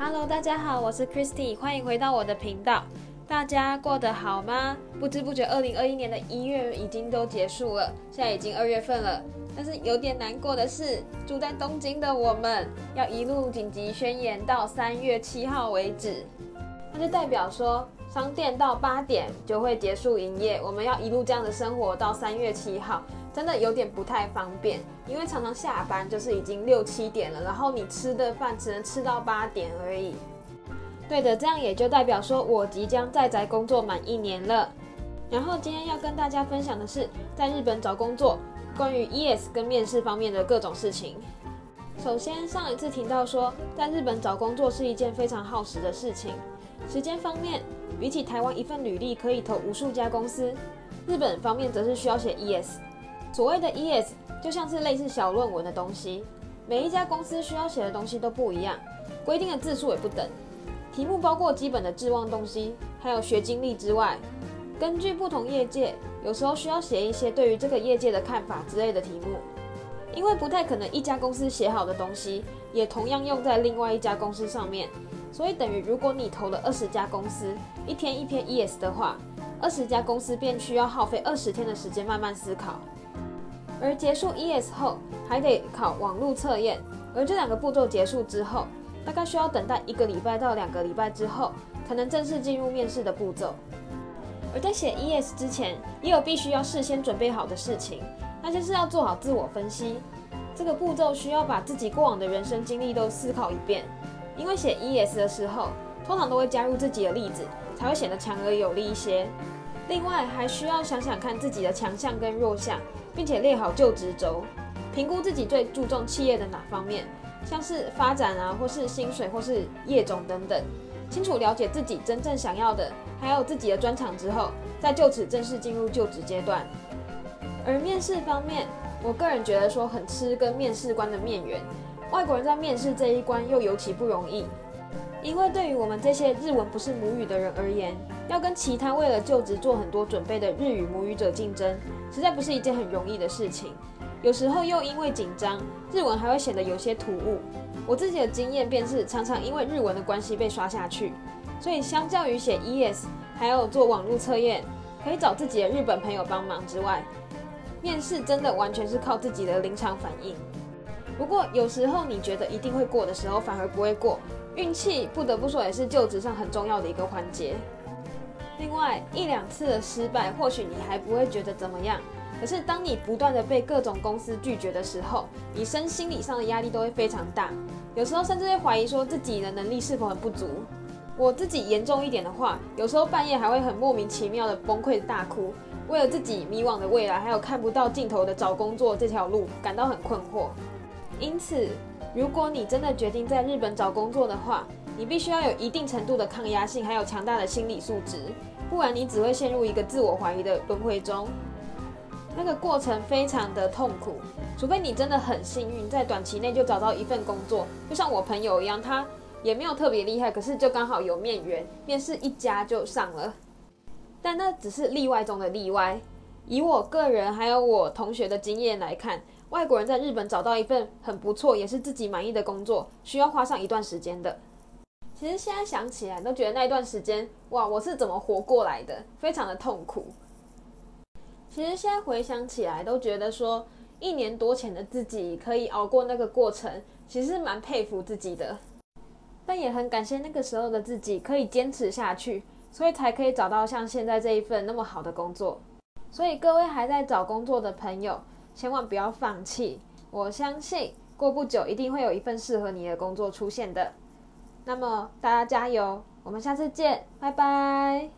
Hello，大家好，我是 Christy，欢迎回到我的频道。大家过得好吗？不知不觉，二零二一年的一月已经都结束了，现在已经二月份了。但是有点难过的是，住在东京的我们要一路紧急宣言到三月七号为止。那就代表说，商店到八点就会结束营业，我们要一路这样的生活到三月七号。真的有点不太方便，因为常常下班就是已经六七点了，然后你吃的饭只能吃到八点而已。对的，这样也就代表说我即将在宅工作满一年了。然后今天要跟大家分享的是在日本找工作，关于 ES 跟面试方面的各种事情。首先，上一次提到说在日本找工作是一件非常耗时的事情，时间方面比起台湾一份履历可以投无数家公司，日本方面则是需要写 ES。所谓的 ES 就像是类似小论文的东西，每一家公司需要写的东西都不一样，规定的字数也不等。题目包括基本的志望东西，还有学经历之外，根据不同业界，有时候需要写一些对于这个业界的看法之类的题目。因为不太可能一家公司写好的东西，也同样用在另外一家公司上面，所以等于如果你投了二十家公司，一天一篇 ES 的话，二十家公司便需要耗费二十天的时间慢慢思考。而结束 ES 后，还得考网络测验。而这两个步骤结束之后，大概需要等待一个礼拜到两个礼拜之后，才能正式进入面试的步骤。而在写 ES 之前，也有必须要事先准备好的事情，那就是要做好自我分析。这个步骤需要把自己过往的人生经历都思考一遍，因为写 ES 的时候，通常都会加入自己的例子，才会显得强而有力一些。另外，还需要想想看自己的强项跟弱项。并且列好就职轴，评估自己最注重企业的哪方面，像是发展啊，或是薪水，或是业种等等，清楚了解自己真正想要的，还有自己的专长之后，再就此正式进入就职阶段。而面试方面，我个人觉得说很吃跟面试官的面缘，外国人在面试这一关又尤其不容易。因为对于我们这些日文不是母语的人而言，要跟其他为了就职做很多准备的日语母语者竞争，实在不是一件很容易的事情。有时候又因为紧张，日文还会显得有些突兀。我自己的经验便是常常因为日文的关系被刷下去。所以相较于写 ES，还有做网络测验，可以找自己的日本朋友帮忙之外，面试真的完全是靠自己的临场反应。不过有时候你觉得一定会过的时候，反而不会过。运气不得不说也是就职上很重要的一个环节。另外一两次的失败，或许你还不会觉得怎么样，可是当你不断的被各种公司拒绝的时候，你身心理上的压力都会非常大，有时候甚至会怀疑说自己的能力是否很不足。我自己严重一点的话，有时候半夜还会很莫名其妙的崩溃大哭，为了自己迷惘的未来，还有看不到尽头的找工作这条路感到很困惑。因此。如果你真的决定在日本找工作的话，你必须要有一定程度的抗压性，还有强大的心理素质，不然你只会陷入一个自我怀疑的轮回中。那个过程非常的痛苦，除非你真的很幸运，在短期内就找到一份工作，就像我朋友一样，他也没有特别厉害，可是就刚好有面缘，面试一家就上了。但那只是例外中的例外。以我个人还有我同学的经验来看。外国人在日本找到一份很不错，也是自己满意的工作，需要花上一段时间的。其实现在想起来，都觉得那一段时间，哇，我是怎么活过来的？非常的痛苦。其实现在回想起来，都觉得说，一年多前的自己可以熬过那个过程，其实蛮佩服自己的。但也很感谢那个时候的自己可以坚持下去，所以才可以找到像现在这一份那么好的工作。所以各位还在找工作的朋友。千万不要放弃，我相信过不久一定会有一份适合你的工作出现的。那么大家加油，我们下次见，拜拜。